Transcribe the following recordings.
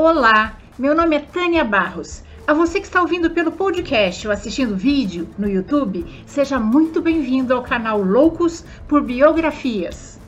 Olá, meu nome é Tânia Barros. A você que está ouvindo pelo podcast ou assistindo vídeo no YouTube, seja muito bem-vindo ao canal Loucos por Biografias.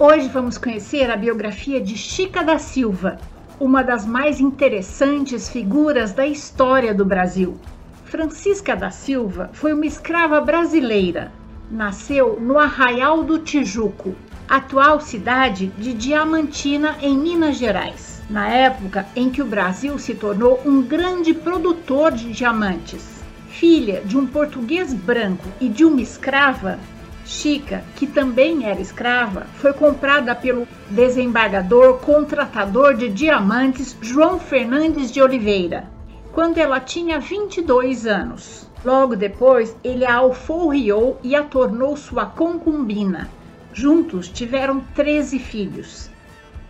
Hoje vamos conhecer a biografia de Chica da Silva, uma das mais interessantes figuras da história do Brasil. Francisca da Silva foi uma escrava brasileira. Nasceu no Arraial do Tijuco, atual cidade de Diamantina, em Minas Gerais, na época em que o Brasil se tornou um grande produtor de diamantes. Filha de um português branco e de uma escrava, Chica, que também era escrava, foi comprada pelo desembargador contratador de diamantes João Fernandes de Oliveira, quando ela tinha 22 anos. Logo depois, ele a alforriou e a tornou sua concubina. Juntos tiveram 13 filhos.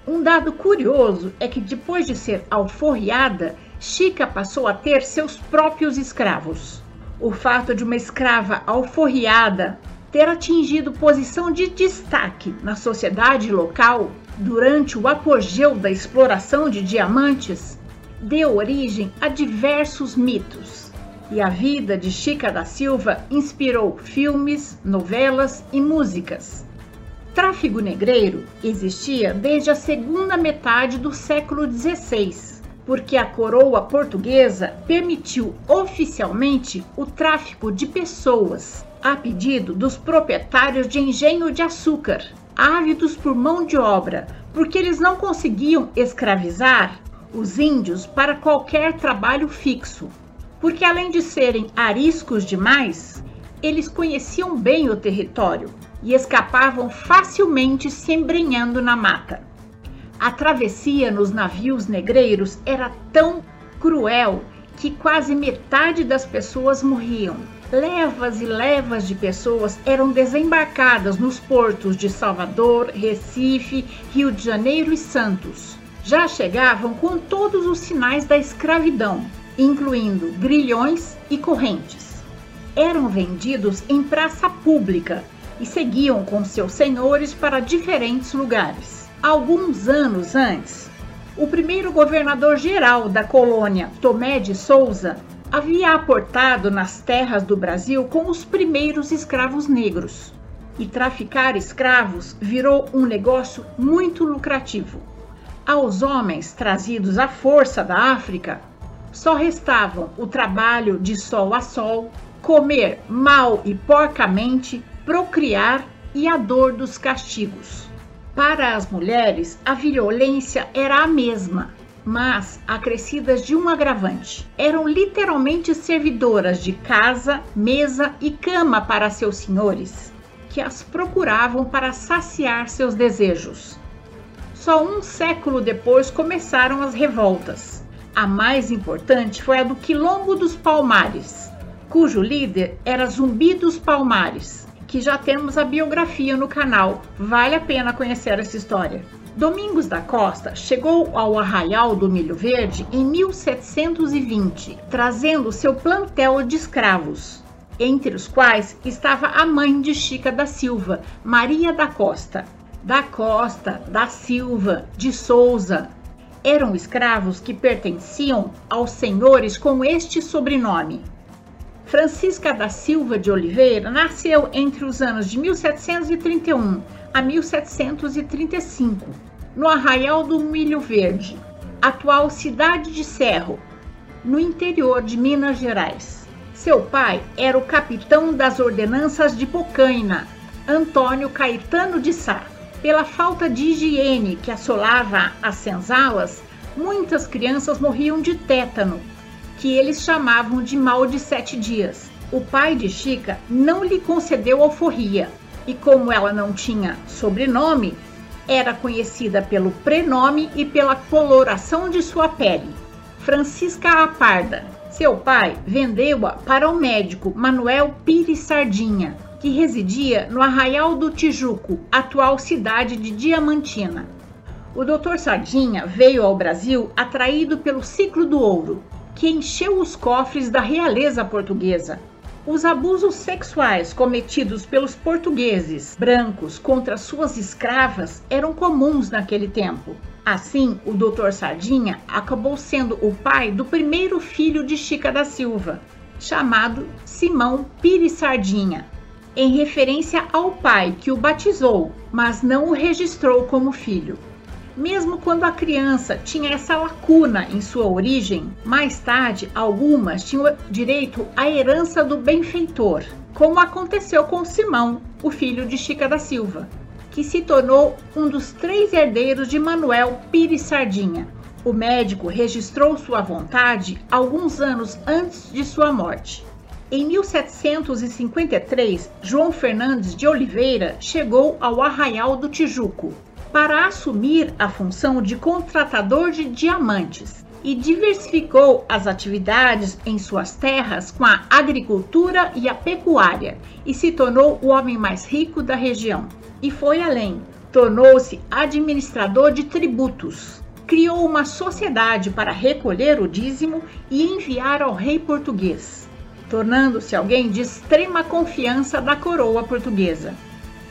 Um dado curioso é que depois de ser alforriada, Chica passou a ter seus próprios escravos. O fato de uma escrava alforriada ter atingido posição de destaque na sociedade local durante o apogeu da exploração de diamantes deu origem a diversos mitos. E a vida de Chica da Silva inspirou filmes, novelas e músicas. Tráfigo negreiro existia desde a segunda metade do século XVI, porque a coroa portuguesa permitiu oficialmente o tráfico de pessoas a pedido dos proprietários de engenho de açúcar, ávidos por mão de obra, porque eles não conseguiam escravizar os índios para qualquer trabalho fixo. Porque além de serem ariscos demais, eles conheciam bem o território e escapavam facilmente se embrenhando na mata. A travessia nos navios negreiros era tão cruel que quase metade das pessoas morriam levas e levas de pessoas eram desembarcadas nos portos de Salvador, Recife, Rio de Janeiro e Santos. Já chegavam com todos os sinais da escravidão, incluindo grilhões e correntes. Eram vendidos em praça pública e seguiam com seus senhores para diferentes lugares. Alguns anos antes, o primeiro governador-geral da colônia, Tomé de Souza, havia aportado nas terras do Brasil com os primeiros escravos negros. E traficar escravos virou um negócio muito lucrativo. Aos homens trazidos à força da África, só restavam o trabalho de sol a sol, comer mal e porcamente, procriar e a dor dos castigos. Para as mulheres, a violência era a mesma mas acrescidas de um agravante. Eram literalmente servidoras de casa, mesa e cama para seus senhores, que as procuravam para saciar seus desejos. Só um século depois começaram as revoltas. A mais importante foi a do Quilombo dos Palmares, cujo líder era Zumbi dos Palmares, que já temos a biografia no canal. Vale a pena conhecer essa história. Domingos da Costa chegou ao Arraial do Milho Verde em 1720, trazendo seu plantel de escravos, entre os quais estava a mãe de Chica da Silva, Maria da Costa. Da Costa, da Silva, de Souza. Eram escravos que pertenciam aos senhores com este sobrenome. Francisca da Silva de Oliveira nasceu entre os anos de 1731 a 1735, no Arraial do Milho Verde, atual cidade de Cerro, no interior de Minas Gerais. Seu pai era o capitão das ordenanças de Pocaina, Antônio Caetano de Sá. Pela falta de higiene que assolava as senzalas, muitas crianças morriam de tétano que eles chamavam de mal de sete dias. O pai de Chica não lhe concedeu alforria e, como ela não tinha sobrenome, era conhecida pelo prenome e pela coloração de sua pele, Francisca Aparda. Seu pai vendeu-a para o médico Manuel Pires Sardinha, que residia no Arraial do Tijuco, atual cidade de Diamantina. O Dr. Sardinha veio ao Brasil atraído pelo ciclo do ouro, que encheu os cofres da realeza portuguesa. Os abusos sexuais cometidos pelos portugueses brancos contra suas escravas eram comuns naquele tempo. Assim, o Dr. Sardinha acabou sendo o pai do primeiro filho de Chica da Silva, chamado Simão Pires Sardinha, em referência ao pai que o batizou, mas não o registrou como filho. Mesmo quando a criança tinha essa lacuna em sua origem, mais tarde algumas tinham direito à herança do benfeitor, como aconteceu com Simão, o filho de Chica da Silva, que se tornou um dos três herdeiros de Manuel Pires Sardinha. O médico registrou sua vontade alguns anos antes de sua morte. Em 1753, João Fernandes de Oliveira chegou ao Arraial do Tijuco, para assumir a função de contratador de diamantes e diversificou as atividades em suas terras com a agricultura e a pecuária e se tornou o homem mais rico da região. E foi além, tornou-se administrador de tributos. Criou uma sociedade para recolher o dízimo e enviar ao rei português, tornando-se alguém de extrema confiança da coroa portuguesa.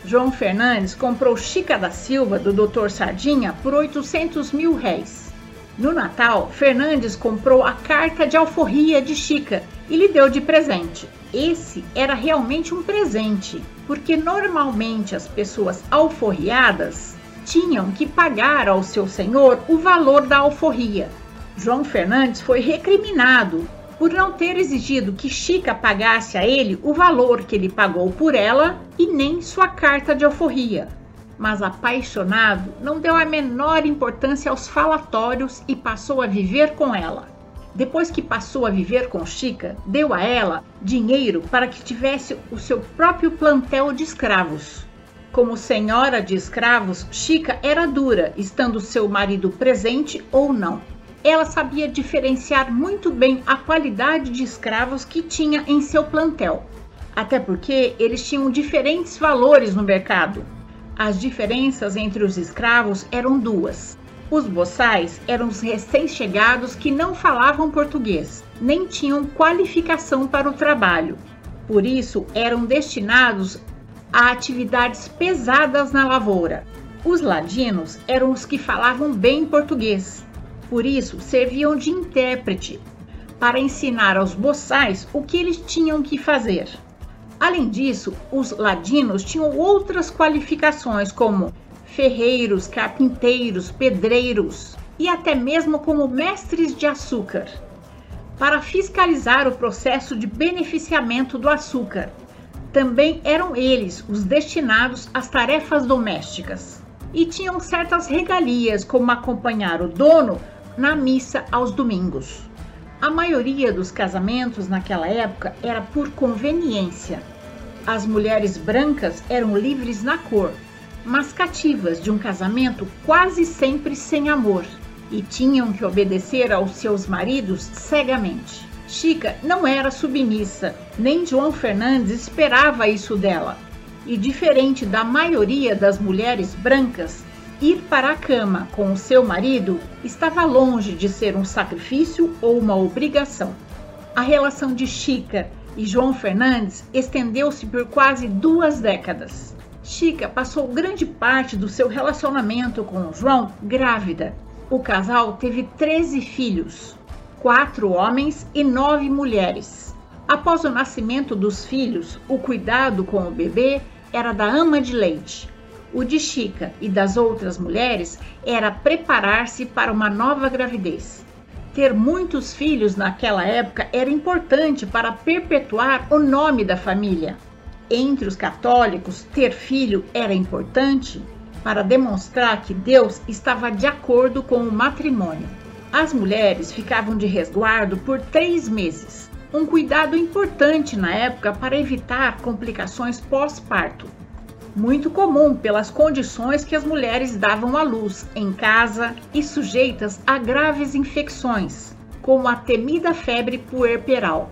João Fernandes comprou Chica da Silva do Dr. Sardinha por 800 mil réis. No Natal, Fernandes comprou a carta de alforria de Chica e lhe deu de presente. Esse era realmente um presente, porque normalmente as pessoas alforriadas tinham que pagar ao seu senhor o valor da alforria. João Fernandes foi recriminado por não ter exigido que Chica pagasse a ele o valor que ele pagou por ela e nem sua carta de alforria. Mas apaixonado, não deu a menor importância aos falatórios e passou a viver com ela. Depois que passou a viver com Chica, deu a ela dinheiro para que tivesse o seu próprio plantel de escravos. Como senhora de escravos, Chica era dura, estando seu marido presente ou não ela sabia diferenciar muito bem a qualidade de escravos que tinha em seu plantel, até porque eles tinham diferentes valores no mercado. As diferenças entre os escravos eram duas. Os boçais eram os recém-chegados que não falavam português, nem tinham qualificação para o trabalho. Por isso, eram destinados a atividades pesadas na lavoura. Os ladinos eram os que falavam bem português por isso, serviam de intérprete para ensinar aos boçais o que eles tinham que fazer. Além disso, os ladinos tinham outras qualificações, como ferreiros, carpinteiros, pedreiros e até mesmo como mestres de açúcar, para fiscalizar o processo de beneficiamento do açúcar. Também eram eles os destinados às tarefas domésticas e tinham certas regalias, como acompanhar o dono na missa aos domingos. A maioria dos casamentos naquela época era por conveniência. As mulheres brancas eram livres na cor, mas cativas de um casamento quase sempre sem amor e tinham que obedecer aos seus maridos cegamente. Chica não era submissa, nem João Fernandes esperava isso dela. E diferente da maioria das mulheres brancas, Ir para a cama com o seu marido estava longe de ser um sacrifício ou uma obrigação. A relação de Chica e João Fernandes estendeu-se por quase duas décadas. Chica passou grande parte do seu relacionamento com João grávida. O casal teve 13 filhos, quatro homens e nove mulheres. Após o nascimento dos filhos, o cuidado com o bebê era da ama de leite. O de Chica e das outras mulheres era preparar-se para uma nova gravidez. Ter muitos filhos naquela época era importante para perpetuar o nome da família. Entre os católicos, ter filho era importante para demonstrar que Deus estava de acordo com o matrimônio. As mulheres ficavam de resguardo por três meses, um cuidado importante na época para evitar complicações pós-parto muito comum pelas condições que as mulheres davam à luz em casa e sujeitas a graves infecções, como a temida febre puerperal.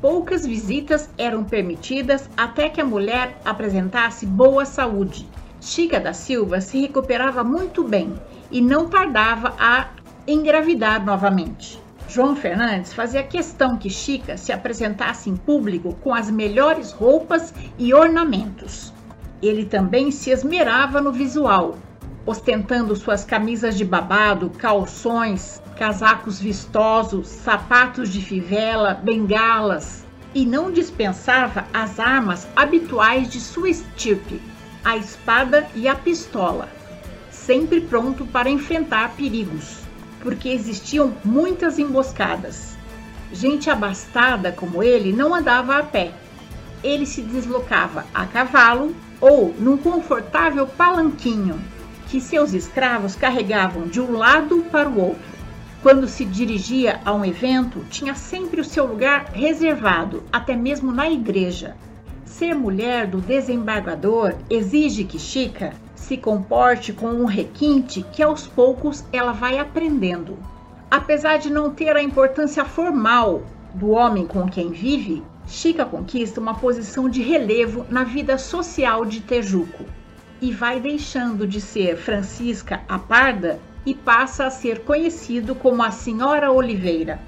Poucas visitas eram permitidas até que a mulher apresentasse boa saúde. Chica da Silva se recuperava muito bem e não tardava a engravidar novamente. João Fernandes fazia questão que Chica se apresentasse em público com as melhores roupas e ornamentos. Ele também se esmerava no visual, ostentando suas camisas de babado, calções, casacos vistosos, sapatos de fivela, bengalas, e não dispensava as armas habituais de sua estirpe, a espada e a pistola, sempre pronto para enfrentar perigos porque existiam muitas emboscadas. Gente abastada como ele não andava a pé. Ele se deslocava a cavalo ou num confortável palanquinho que seus escravos carregavam de um lado para o outro. Quando se dirigia a um evento, tinha sempre o seu lugar reservado, até mesmo na igreja. Ser mulher do desembargador exige que Chica se comporte com um requinte que aos poucos ela vai aprendendo. Apesar de não ter a importância formal do homem com quem vive, Chica conquista uma posição de relevo na vida social de Tejuco e vai deixando de ser Francisca a Parda e passa a ser conhecido como a Senhora Oliveira.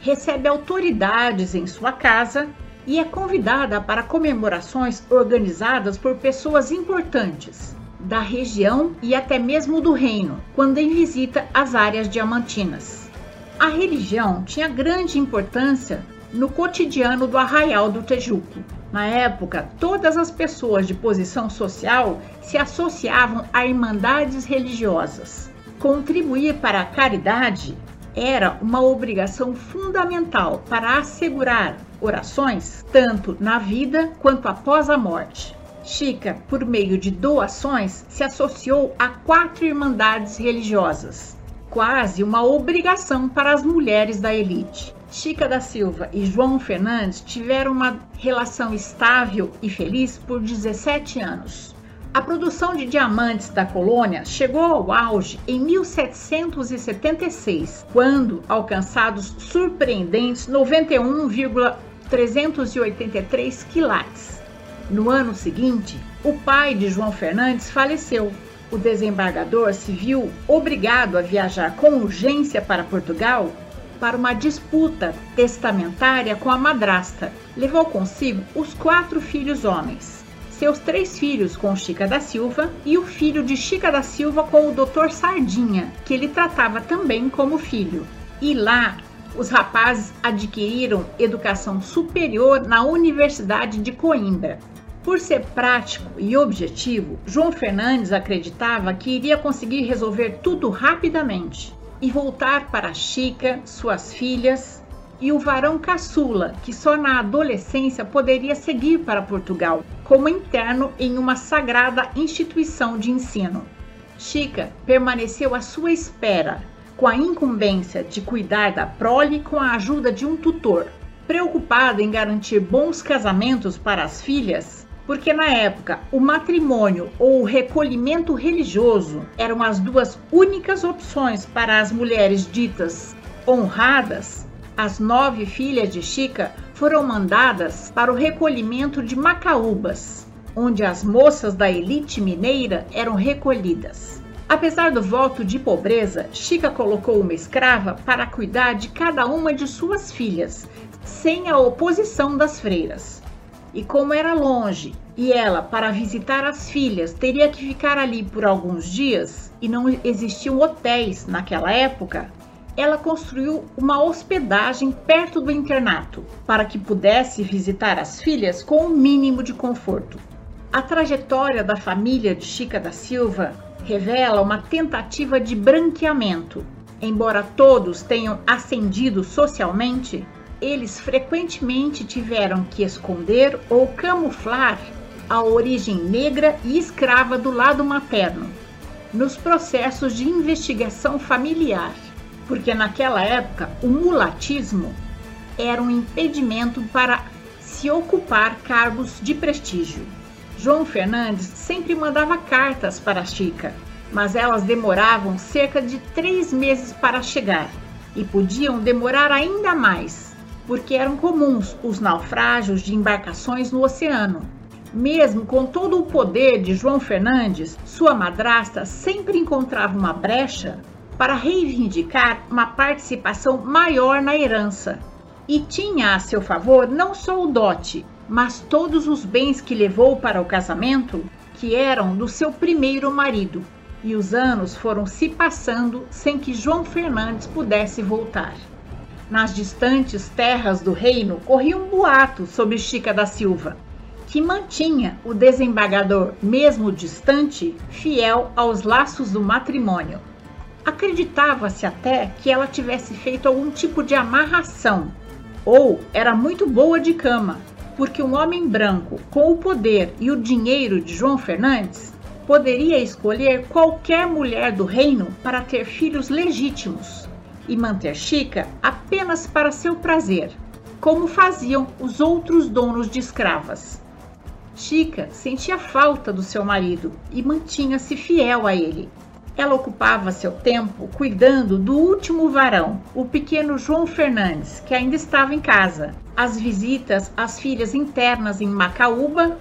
Recebe autoridades em sua casa e é convidada para comemorações organizadas por pessoas importantes, da região e até mesmo do reino, quando em visita às áreas diamantinas. A religião tinha grande importância no cotidiano do arraial do Tejuco. Na época, todas as pessoas de posição social se associavam a irmandades religiosas. Contribuir para a caridade era uma obrigação fundamental para assegurar orações tanto na vida quanto após a morte. Chica, por meio de doações, se associou a quatro irmandades religiosas, quase uma obrigação para as mulheres da elite. Chica da Silva e João Fernandes tiveram uma relação estável e feliz por 17 anos. A produção de diamantes da colônia chegou ao auge em 1776, quando alcançados surpreendentes 91,383 quilates. No ano seguinte, o pai de João Fernandes faleceu. O desembargador se viu obrigado a viajar com urgência para Portugal para uma disputa testamentária com a madrasta. Levou consigo os quatro filhos homens, seus três filhos com Chica da Silva e o filho de Chica da Silva com o Dr. Sardinha, que ele tratava também como filho. E lá os rapazes adquiriram educação superior na Universidade de Coimbra. Por ser prático e objetivo, João Fernandes acreditava que iria conseguir resolver tudo rapidamente e voltar para Chica, suas filhas e o varão caçula, que só na adolescência poderia seguir para Portugal como interno em uma sagrada instituição de ensino. Chica permaneceu à sua espera, com a incumbência de cuidar da prole com a ajuda de um tutor. Preocupada em garantir bons casamentos para as filhas, porque na época o matrimônio ou o recolhimento religioso eram as duas únicas opções para as mulheres ditas honradas. As nove filhas de Chica foram mandadas para o recolhimento de Macaúbas, onde as moças da elite mineira eram recolhidas. Apesar do voto de pobreza, Chica colocou uma escrava para cuidar de cada uma de suas filhas, sem a oposição das freiras. E como era longe e ela, para visitar as filhas, teria que ficar ali por alguns dias e não existiam hotéis naquela época, ela construiu uma hospedagem perto do internato para que pudesse visitar as filhas com o um mínimo de conforto. A trajetória da família de Chica da Silva revela uma tentativa de branqueamento. Embora todos tenham ascendido socialmente, eles frequentemente tiveram que esconder ou camuflar a origem negra e escrava do lado materno nos processos de investigação familiar, porque naquela época o mulatismo era um impedimento para se ocupar cargos de prestígio. João Fernandes sempre mandava cartas para Chica, mas elas demoravam cerca de três meses para chegar e podiam demorar ainda mais porque eram comuns os naufrágios de embarcações no oceano. Mesmo com todo o poder de João Fernandes, sua madrasta sempre encontrava uma brecha para reivindicar uma participação maior na herança. E tinha a seu favor não só o dote, mas todos os bens que levou para o casamento, que eram do seu primeiro marido. E os anos foram se passando sem que João Fernandes pudesse voltar. Nas distantes terras do reino corria um boato sobre Chica da Silva, que mantinha o desembargador, mesmo distante, fiel aos laços do matrimônio. Acreditava-se até que ela tivesse feito algum tipo de amarração, ou era muito boa de cama, porque um homem branco com o poder e o dinheiro de João Fernandes poderia escolher qualquer mulher do reino para ter filhos legítimos e manter Chica apenas para seu prazer, como faziam os outros donos de escravas. Chica sentia falta do seu marido e mantinha-se fiel a ele. Ela ocupava seu tempo cuidando do último varão, o pequeno João Fernandes, que ainda estava em casa, as visitas às filhas internas em Macaúba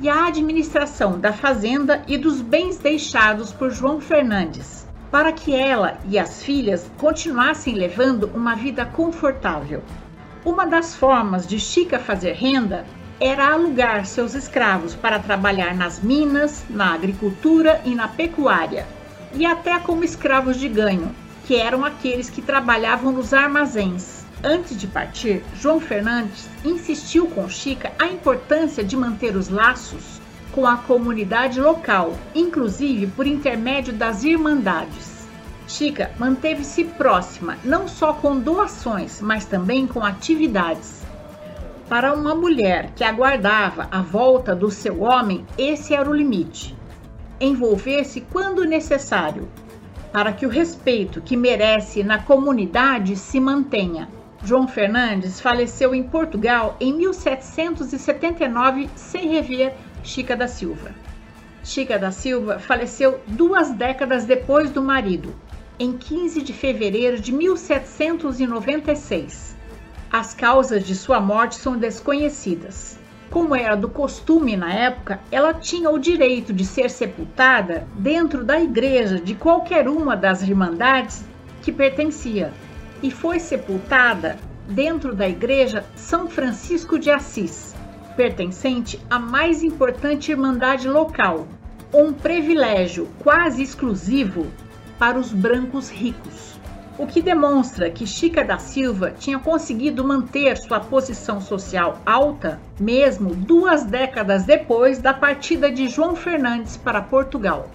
e a administração da fazenda e dos bens deixados por João Fernandes para que ela e as filhas continuassem levando uma vida confortável. Uma das formas de Chica fazer renda era alugar seus escravos para trabalhar nas minas, na agricultura e na pecuária, e até como escravos de ganho, que eram aqueles que trabalhavam nos armazéns. Antes de partir, João Fernandes insistiu com Chica a importância de manter os laços com a comunidade local, inclusive por intermédio das irmandades. Chica manteve-se próxima não só com doações, mas também com atividades. Para uma mulher que aguardava a volta do seu homem, esse era o limite. Envolver-se quando necessário, para que o respeito que merece na comunidade se mantenha. João Fernandes faleceu em Portugal em 1779 sem rever Chica da Silva. Chica da Silva faleceu duas décadas depois do marido, em 15 de fevereiro de 1796. As causas de sua morte são desconhecidas. Como era do costume na época, ela tinha o direito de ser sepultada dentro da igreja de qualquer uma das irmandades que pertencia, e foi sepultada dentro da igreja São Francisco de Assis, pertencente à mais importante irmandade local, um privilégio quase exclusivo para os brancos ricos. O que demonstra que Chica da Silva tinha conseguido manter sua posição social alta, mesmo duas décadas depois da partida de João Fernandes para Portugal.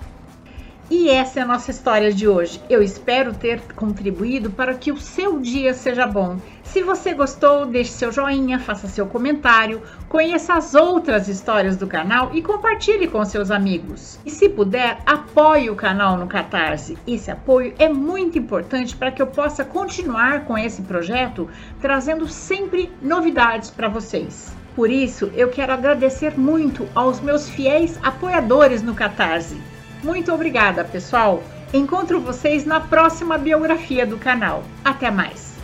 E essa é a nossa história de hoje. Eu espero ter contribuído para que o seu dia seja bom. Se você gostou, deixe seu joinha, faça seu comentário, conheça as outras histórias do canal e compartilhe com seus amigos. E se puder, apoie o canal no Catarse. Esse apoio é muito importante para que eu possa continuar com esse projeto, trazendo sempre novidades para vocês. Por isso, eu quero agradecer muito aos meus fiéis apoiadores no Catarse. Muito obrigada, pessoal! Encontro vocês na próxima biografia do canal. Até mais!